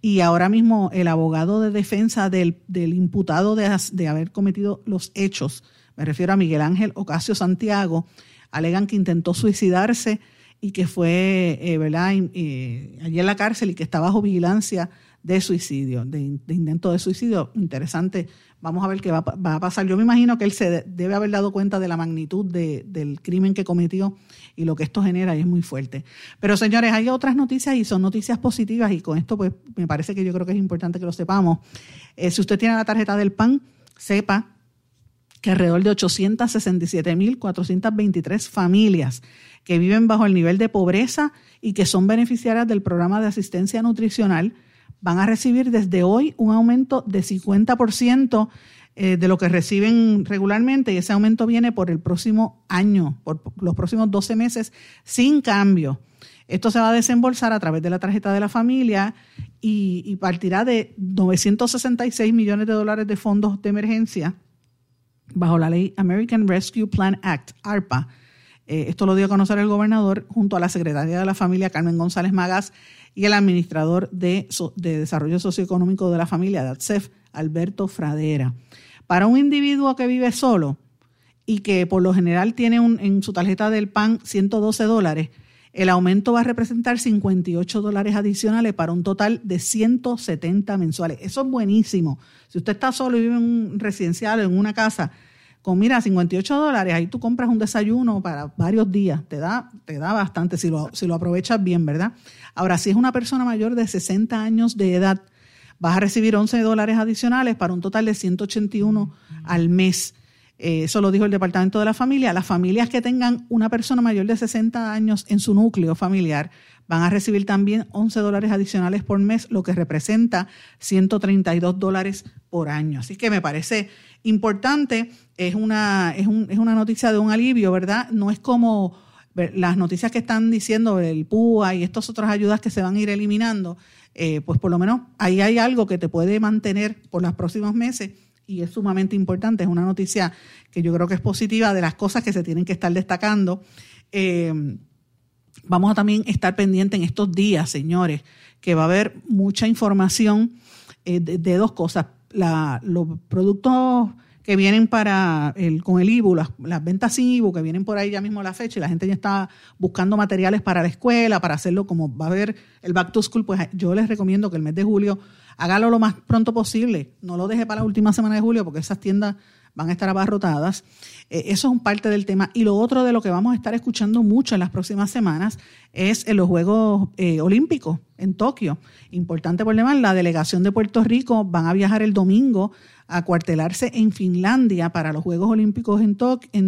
Y ahora mismo el abogado de defensa del, imputado de, de haber cometido los hechos, me refiero a Miguel Ángel Ocasio Santiago, alegan que intentó suicidarse y que fue, eh, ¿verdad?, eh, allí en la cárcel y que está bajo vigilancia de suicidio, de, intento de suicidio. Interesante. Vamos a ver qué va, a pasar. Yo me imagino que él se debe haber dado cuenta de la magnitud del crimen que cometió y lo que esto genera y es muy fuerte. Pero señores, hay otras noticias y son noticias positivas y con esto pues me parece que yo creo que es importante que lo sepamos. Eh, si usted tiene la tarjeta del PAN, sepa que alrededor de 867.423 familias que viven bajo el nivel de pobreza y que son beneficiarias del programa de asistencia nutricional van a recibir desde hoy un aumento de 50% eh, de lo que reciben regularmente y ese aumento viene por el próximo año, por los próximos 12 meses, sin cambio. Esto se va a desembolsar a través de la tarjeta de la familia y, y partirá de 966 millones de dólares de fondos de emergencia bajo la ley American Rescue Plan Act, ARPA, eh, esto lo dio a conocer el gobernador junto a la secretaria de la familia, Carmen González Magas, y el administrador de, Desarrollo Socioeconómico de la familia, DATSEF, Alberto Fradera. Para un individuo que vive solo y que por lo general tiene en su tarjeta del PAN 112 dólares, el aumento va a representar 58 dólares adicionales para un total de 170 mensuales. Eso es buenísimo. Si usted está solo y vive en un residencial o en una casa, con mira, 58 dólares, ahí tú compras un desayuno para varios días, te da, te da bastante si lo, si lo aprovechas bien, ¿verdad? Ahora, si es una persona mayor de 60 años de edad, vas a recibir 11 dólares adicionales para un total de 181 al mes. Eh, eso lo dijo el Departamento de la Familia. Las familias que tengan una persona mayor de 60 años en su núcleo familiar van a recibir también 11 dólares adicionales por mes, lo que representa 132 dólares por año. Así que me parece importante, es una, es, un, es una noticia de un alivio, ¿verdad? No es como las noticias que están diciendo el PUA y estas otras ayudas que se van a ir eliminando, eh, pues por lo menos ahí hay algo que te puede mantener por los próximos meses y es sumamente importante. Es una noticia que yo creo que es positiva de las cosas que se tienen que estar destacando. Eh, vamos a también estar pendientes en estos días, señores, que va a haber mucha información eh, de, dos cosas los productos que vienen para el, con el IBU, las, ventas sin IBU, que vienen por ahí ya mismo la fecha y la gente ya está buscando materiales para la escuela, para hacerlo como va a haber el Back to School, pues yo les recomiendo que el mes de julio hágalo lo más pronto posible. No lo deje para la última semana de julio porque esas tiendas van a estar abarrotadas. Eh, eso es un parte del tema. Y lo otro de lo que vamos a estar escuchando mucho en las próximas semanas es en los Juegos eh, Olímpicos en Tokio. Importante por demás, la delegación de Puerto Rico van a viajar el domingo a cuartelarse en Finlandia para los Juegos Olímpicos en,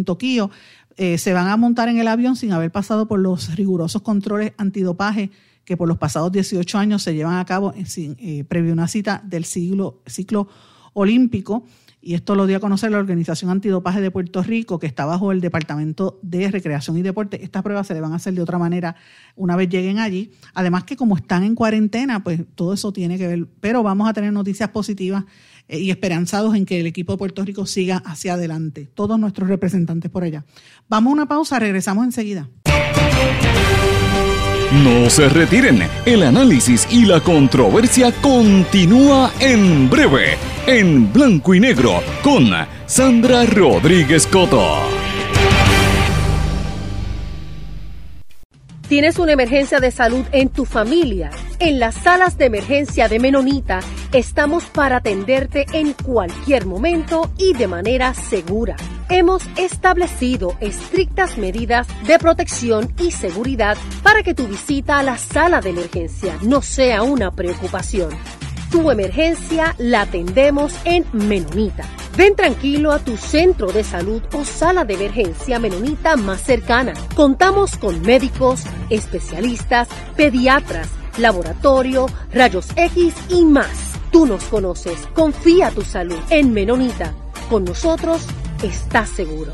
Tokio. Eh, se van a montar en el avión sin haber pasado por los rigurosos controles antidopaje que por los pasados 18 años se llevan a cabo sin, previo una cita del ciclo olímpico y esto lo dio a conocer la Organización Antidopaje de Puerto Rico, que está bajo el Departamento de Recreación y Deporte. Estas pruebas se le van a hacer de otra manera una vez lleguen allí. Además que como están en cuarentena, pues todo eso tiene que ver, pero vamos a tener noticias positivas eh, y esperanzados en que el equipo de Puerto Rico siga hacia adelante, todos nuestros representantes por allá. Vamos a una pausa, regresamos enseguida. No se retiren, el análisis y la controversia continúa en breve en blanco y negro con Sandra Rodríguez Coto. ¿Tienes una emergencia de salud en tu familia? En las salas de emergencia de Menonita estamos para atenderte en cualquier momento y de manera segura. Hemos establecido estrictas medidas de protección y seguridad para que tu visita a la sala de emergencia no sea una preocupación. Tu emergencia la atendemos en Menonita. Ven tranquilo a tu centro de salud o sala de emergencia menonita más cercana. Contamos con médicos, especialistas, pediatras, laboratorio, rayos X y más. Tú nos conoces. Confía tu salud en Menonita. Con nosotros estás seguro.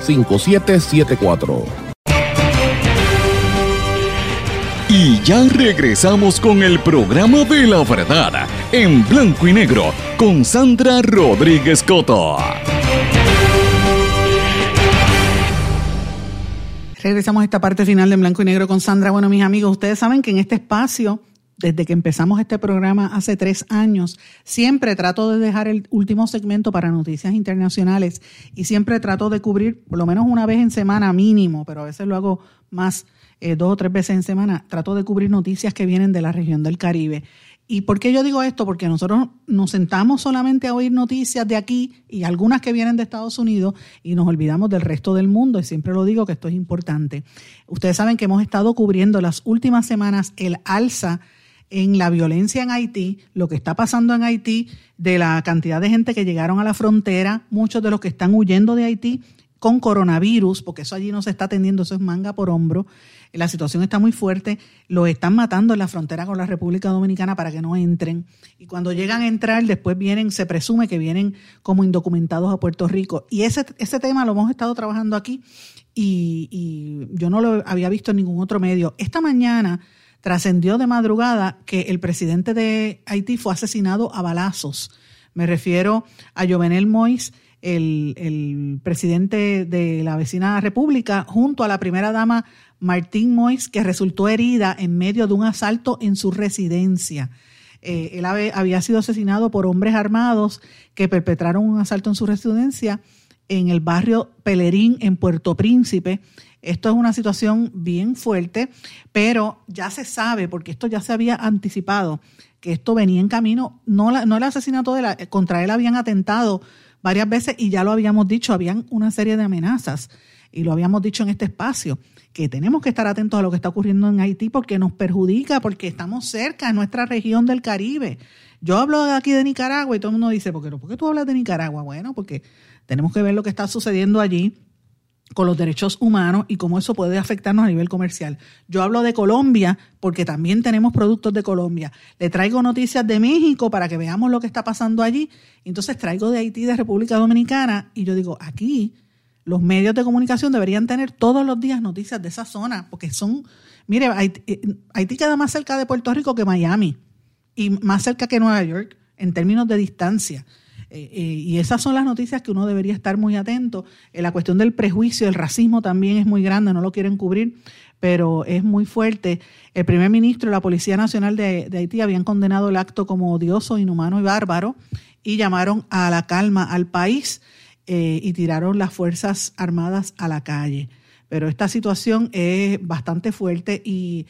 5774 Y ya regresamos con el programa de la verdad en blanco y negro con Sandra Rodríguez Coto. Regresamos a esta parte final de Blanco y Negro con Sandra. Bueno, mis amigos, ustedes saben que en este espacio desde que empezamos este programa hace tres años, siempre trato de dejar el último segmento para noticias internacionales y siempre trato de cubrir por lo menos una vez en semana mínimo, pero a veces lo hago más, eh, dos o tres veces en semana, trato de cubrir noticias que vienen de la región del Caribe. ¿Y por qué yo digo esto? Porque nosotros nos sentamos solamente a oír noticias de aquí y algunas que vienen de Estados Unidos y nos olvidamos del resto del mundo y siempre lo digo que esto es importante. Ustedes saben que hemos estado cubriendo las últimas semanas el alza en la violencia en Haití, lo que está pasando en Haití, de la cantidad de gente que llegaron a la frontera, muchos de los que están huyendo de Haití con coronavirus, porque eso allí no se está atendiendo, eso es manga por hombro. La situación está muy fuerte, los están matando en la frontera con la República Dominicana para que no entren. Y cuando llegan a entrar, después vienen, se presume que vienen como indocumentados a Puerto Rico. Y ese, ese tema lo hemos estado trabajando aquí y, y yo no lo había visto en ningún otro medio. Esta mañana trascendió de madrugada que el presidente de Haití fue asesinado a balazos. Me refiero a Jovenel Mois, el, presidente de la vecina república, junto a la primera dama Martín Mois, que resultó herida en medio de un asalto en su residencia. Eh, él había sido asesinado por hombres armados que perpetraron un asalto en su residencia en el barrio Pelerín, en Puerto Príncipe. Esto es una situación bien fuerte, pero ya se sabe, porque esto ya se había anticipado, que esto venía en camino, no, no el asesinato de la, contra él habían atentado varias veces y ya lo habíamos dicho, habían una serie de amenazas y lo habíamos dicho en este espacio, que tenemos que estar atentos a lo que está ocurriendo en Haití porque nos perjudica, porque estamos cerca de nuestra región del Caribe. Yo hablo aquí de Nicaragua y todo el mundo dice, ¿por qué, ¿por qué tú hablas de Nicaragua? Bueno, porque Tenemos que ver lo que está sucediendo allí con los derechos humanos y cómo eso puede afectarnos a nivel comercial. Yo hablo de Colombia porque también tenemos productos de Colombia. Le traigo noticias de México para que veamos lo que está pasando allí. Entonces traigo de Haití, de República Dominicana y yo digo, aquí los medios de comunicación deberían tener todos los días noticias de esa zona porque son, mire, Haití, eh, Haití queda más cerca de Puerto Rico que Miami y más cerca que Nueva York en términos de distancia. Eh, eh, y esas son las noticias que uno debería estar muy atento. Eh, la cuestión del prejuicio, el racismo también es muy grande, no lo quieren cubrir, pero es muy fuerte. El primer ministro y la Policía Nacional de, Haití habían condenado el acto como odioso, inhumano y bárbaro y llamaron a la calma al país y tiraron las Fuerzas Armadas a la calle. Pero esta situación es bastante fuerte y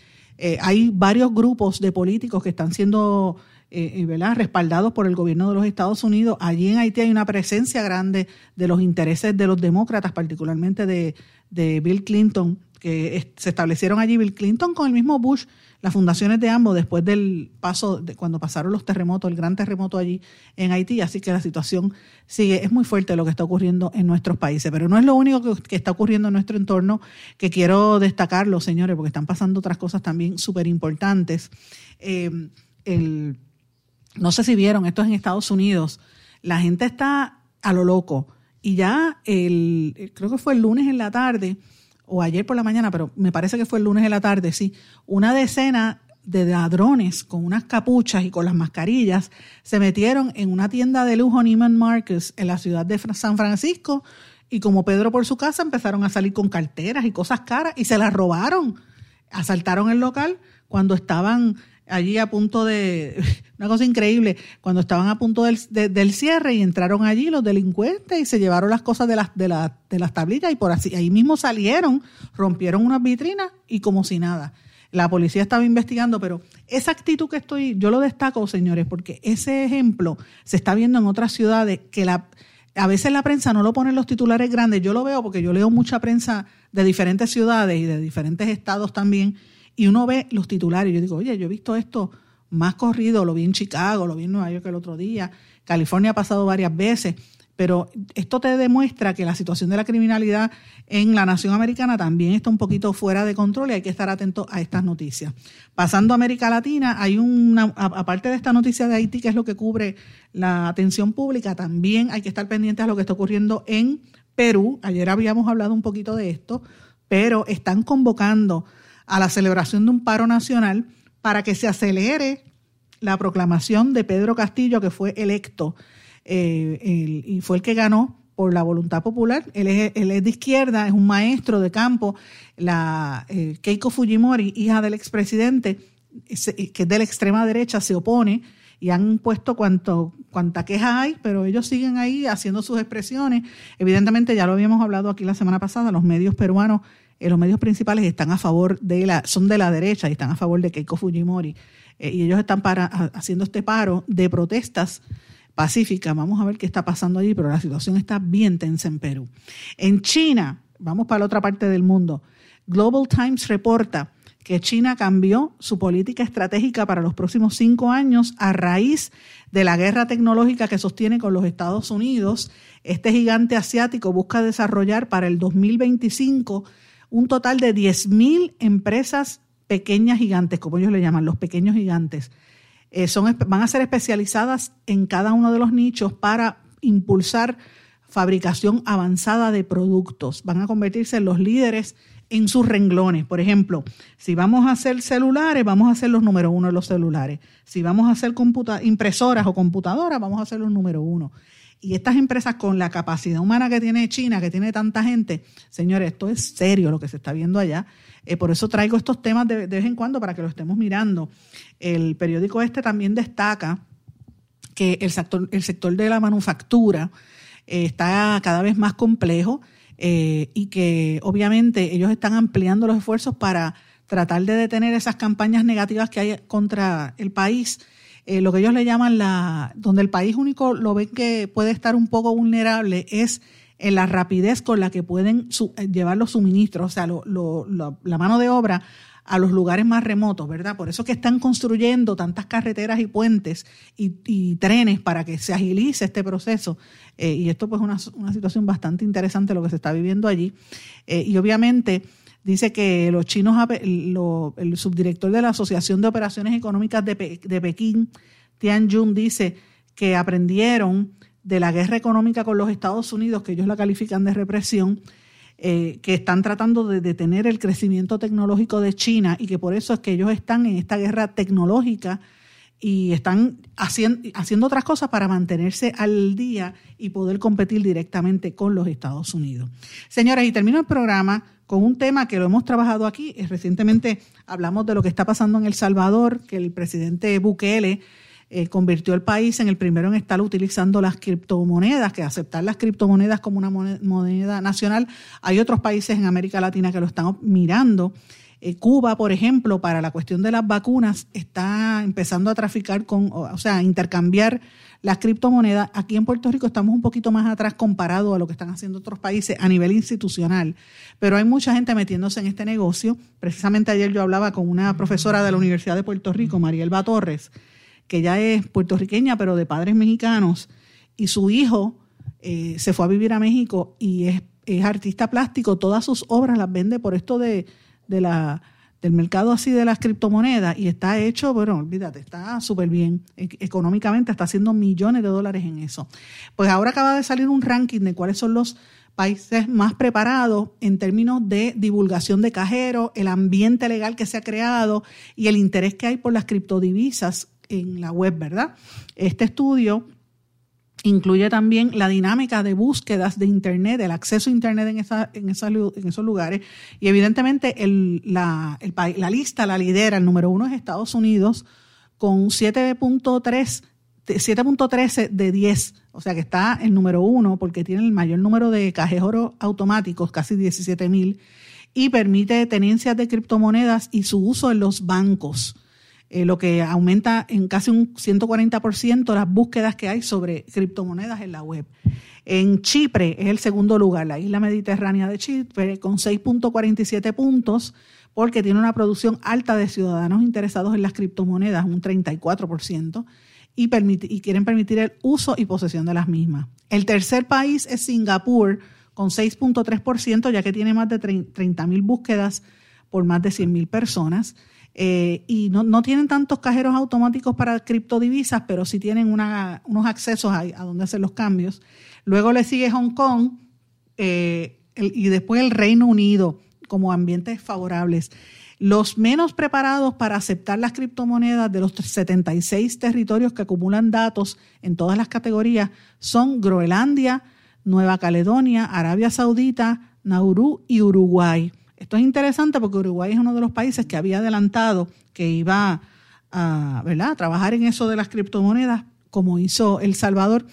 hay varios grupos de políticos que están siendo eh, ¿verdad? respaldados por el gobierno de los Estados Unidos. Allí en Haití hay una presencia grande de los intereses de los demócratas, particularmente de, Bill Clinton, que se establecieron allí Bill Clinton con el mismo Bush, las fundaciones de ambos después del paso, de cuando pasaron los terremotos, el gran terremoto allí en Haití, así que la situación sigue, es muy fuerte lo que está ocurriendo en nuestros países, pero no es lo único que, está ocurriendo en nuestro entorno que quiero destacarlo, señores, porque están pasando otras cosas también súper importantes. Eh, el no sé si vieron, esto es en Estados Unidos, la gente está a lo loco. Y ya el, creo que fue el lunes en la tarde, o ayer por la mañana, pero me parece que fue el lunes en la tarde, sí, una decena de ladrones con unas capuchas y con las mascarillas se metieron en una tienda de lujo Neiman Marcus en la ciudad de San Francisco y como Pedro por su casa empezaron a salir con carteras y cosas caras y se las robaron. Asaltaron el local cuando estaban allí a punto de, una cosa increíble, cuando estaban a punto del, del, cierre y entraron allí los delincuentes y se llevaron las cosas de las, de, la, de las tablillas y por así, ahí mismo salieron, rompieron unas vitrinas y como si nada. La policía estaba investigando, pero esa actitud que estoy, yo lo destaco, señores, porque ese ejemplo se está viendo en otras ciudades que la, a veces la prensa no lo pone en los titulares grandes. Yo lo veo porque yo leo mucha prensa de diferentes ciudades y de diferentes estados también y uno ve los titulares. Yo digo, oye, yo he visto esto más corrido, lo vi en Chicago, lo vi en Nueva York el otro día, California ha pasado varias veces, pero esto te demuestra que la situación de la criminalidad en la nación americana también está un poquito fuera de control y hay que estar atento a estas noticias. Pasando a América Latina, hay una, aparte de esta noticia de Haití, que es lo que cubre la atención pública, también hay que estar pendientes a lo que está ocurriendo en Perú. Ayer habíamos hablado un poquito de esto, pero están convocando a la celebración de un paro nacional para que se acelere la proclamación de Pedro Castillo, que fue electo eh, y fue el que ganó por la voluntad popular. Él es, de izquierda, es un maestro de campo. La eh, Keiko Fujimori, hija del expresidente, que es de la extrema derecha, se opone y han puesto cuanto, cuanta queja hay, pero ellos siguen ahí haciendo sus expresiones. Evidentemente, ya lo habíamos hablado aquí la semana pasada, los medios peruanos eh, los medios principales están a favor de la, son de la derecha y están a favor de Keiko Fujimori. Eh, y ellos están haciendo este paro de protestas pacíficas. Vamos a ver qué está pasando allí, pero la situación está bien tensa en Perú. En China, vamos para la otra parte del mundo. Global Times reporta que China cambió su política estratégica para los próximos cinco años a raíz de la guerra tecnológica que sostiene con los Estados Unidos. Este gigante asiático busca desarrollar para el 2025 un total de 10.000 empresas pequeñas gigantes, como ellos le llaman, los pequeños gigantes. Eh, son, van a ser especializadas en cada uno de los nichos para impulsar fabricación avanzada de productos. Van a convertirse en los líderes en sus renglones. Por ejemplo, si vamos a hacer celulares, vamos a hacer los número uno de los celulares. Si vamos a hacer impresoras o computadoras, vamos a hacer los número uno. Y estas empresas con la capacidad humana que tiene China, que tiene tanta gente, señores, esto es serio lo que se está viendo allá. Eh, por eso traigo estos temas de, vez en cuando para que lo estemos mirando. El periódico este también destaca que el sector, el sector de la manufactura eh, está cada vez más complejo eh, y que obviamente ellos están ampliando los esfuerzos para tratar de detener esas campañas negativas que hay contra el país eh, lo que ellos le llaman la, donde el país único lo ven que puede estar un poco vulnerable es en la rapidez con la que pueden eh, llevar los suministros, o sea, la mano de obra a los lugares más remotos, ¿verdad? Por eso que están construyendo tantas carreteras y puentes y, trenes para que se agilice este proceso. Eh, y esto pues es una, situación bastante interesante lo que se está viviendo allí. Eh, y obviamente dice que los chinos, el subdirector de la Asociación de Operaciones Económicas de, de Pekín, Tian Jun, dice que aprendieron de la guerra económica con los Estados Unidos, que ellos la califican de represión, eh, que están tratando de detener el crecimiento tecnológico de China y que por eso es que ellos están en esta guerra tecnológica y están haciendo, haciendo otras cosas para mantenerse al día y poder competir directamente con los Estados Unidos. Señoras, y termino el programa con un tema que lo hemos trabajado aquí. Recientemente hablamos de lo que está pasando en El Salvador, que el presidente Bukele eh, convirtió el país en el primero en estar utilizando las criptomonedas, que aceptar las criptomonedas como una moneda nacional. Hay otros países en América Latina que lo están mirando. Eh, Cuba, por ejemplo, para la cuestión de las vacunas, está empezando a traficar con, o sea, a intercambiar las criptomonedas. Aquí en Puerto Rico estamos un poquito más atrás comparado a lo que están haciendo otros países a nivel institucional, pero hay mucha gente metiéndose en este negocio. Precisamente ayer yo hablaba con una profesora de la Universidad de Puerto Rico, Marielba Torres, que ya es puertorriqueña, pero de padres mexicanos, y su hijo eh, se fue a vivir a México y es, artista plástico, todas sus obras las vende por esto de, la, del mercado así de las criptomonedas y está hecho, bueno, olvídate, está súper bien e, económicamente, está haciendo millones de dólares en eso. Pues ahora acaba de salir un ranking de cuáles son los países más preparados en términos de divulgación de cajeros, el ambiente legal que se ha creado y el interés que hay por las criptodivisas en la web, ¿verdad? Este estudio incluye también la dinámica de búsquedas de Internet, el acceso a Internet en, esa, en, en esos lugares. Y evidentemente el, la, el, la lista la lidera, el número uno es Estados Unidos, con 7.3 7.13 de 10, o sea que está el número uno porque tiene el mayor número de cajeros automáticos, casi 17 mil, y permite tenencias de criptomonedas y su uso en los bancos. Eh, lo que aumenta en casi un 140% las búsquedas que hay sobre criptomonedas en la web. En Chipre es el segundo lugar, la isla mediterránea de Chipre, con 6.47 puntos, porque tiene una producción alta de ciudadanos interesados en las criptomonedas, un 34%, y, y quieren permitir el uso y posesión de las mismas. El tercer país es Singapur, con 6.3%, ya que tiene más de 30.000 búsquedas por más de 100.000 personas. Eh, y no, no, tienen tantos cajeros automáticos para criptodivisas, pero sí tienen una, unos accesos a, a, donde hacer los cambios. Luego le sigue Hong Kong eh, y después el Reino Unido como ambientes favorables. Los menos preparados para aceptar las criptomonedas de los 76 territorios que acumulan datos en todas las categorías son Groenlandia, Nueva Caledonia, Arabia Saudita, Nauru y Uruguay. Esto es interesante porque Uruguay es uno de los países que había adelantado que iba a, ¿verdad? trabajar en eso de las criptomonedas, como hizo El Salvador.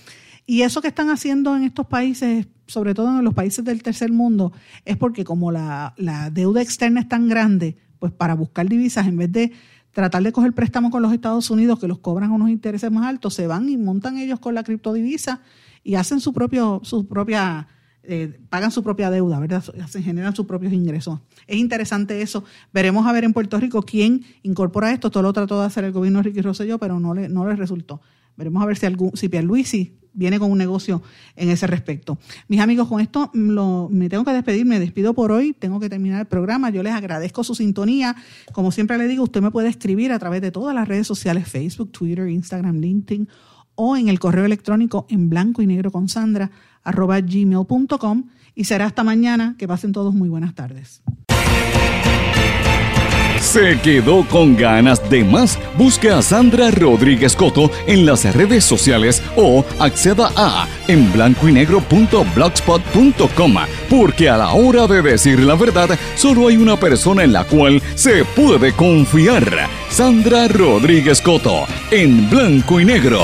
Y eso que están haciendo en estos países, sobre todo en los países del tercer mundo, es porque como la, deuda externa es tan grande, pues para buscar divisas, en vez de tratar de coger préstamos con los Estados Unidos, que los cobran unos intereses más altos, se van y montan ellos con la criptodivisa y hacen su propio, su propia eh, pagan su propia deuda, ¿verdad? Se generan sus propios ingresos. Es interesante eso. Veremos a ver en Puerto Rico quién incorpora esto. Todo lo trató de hacer el gobierno de Ricky Rosselló, pero no le, no le resultó. Veremos a ver si, algún, si Pierluisi viene con un negocio en ese respecto. Mis amigos, con esto me tengo que despedir, me despido por hoy, tengo que terminar el programa. Yo les agradezco su sintonía. Como siempre le digo, usted me puede escribir a través de todas las redes sociales, Facebook, Twitter, Instagram, LinkedIn o en el correo electrónico en blanco y negro con Sandra arroba gmail.com y será hasta mañana. Que pasen todos muy buenas tardes. ¿Se quedó con ganas de más? Busque a Sandra Rodríguez Coto en las redes sociales o acceda a en blanco porque a la hora de decir la verdad solo hay una persona en la cual se puede confiar. Sandra Rodríguez Coto en blanco y negro.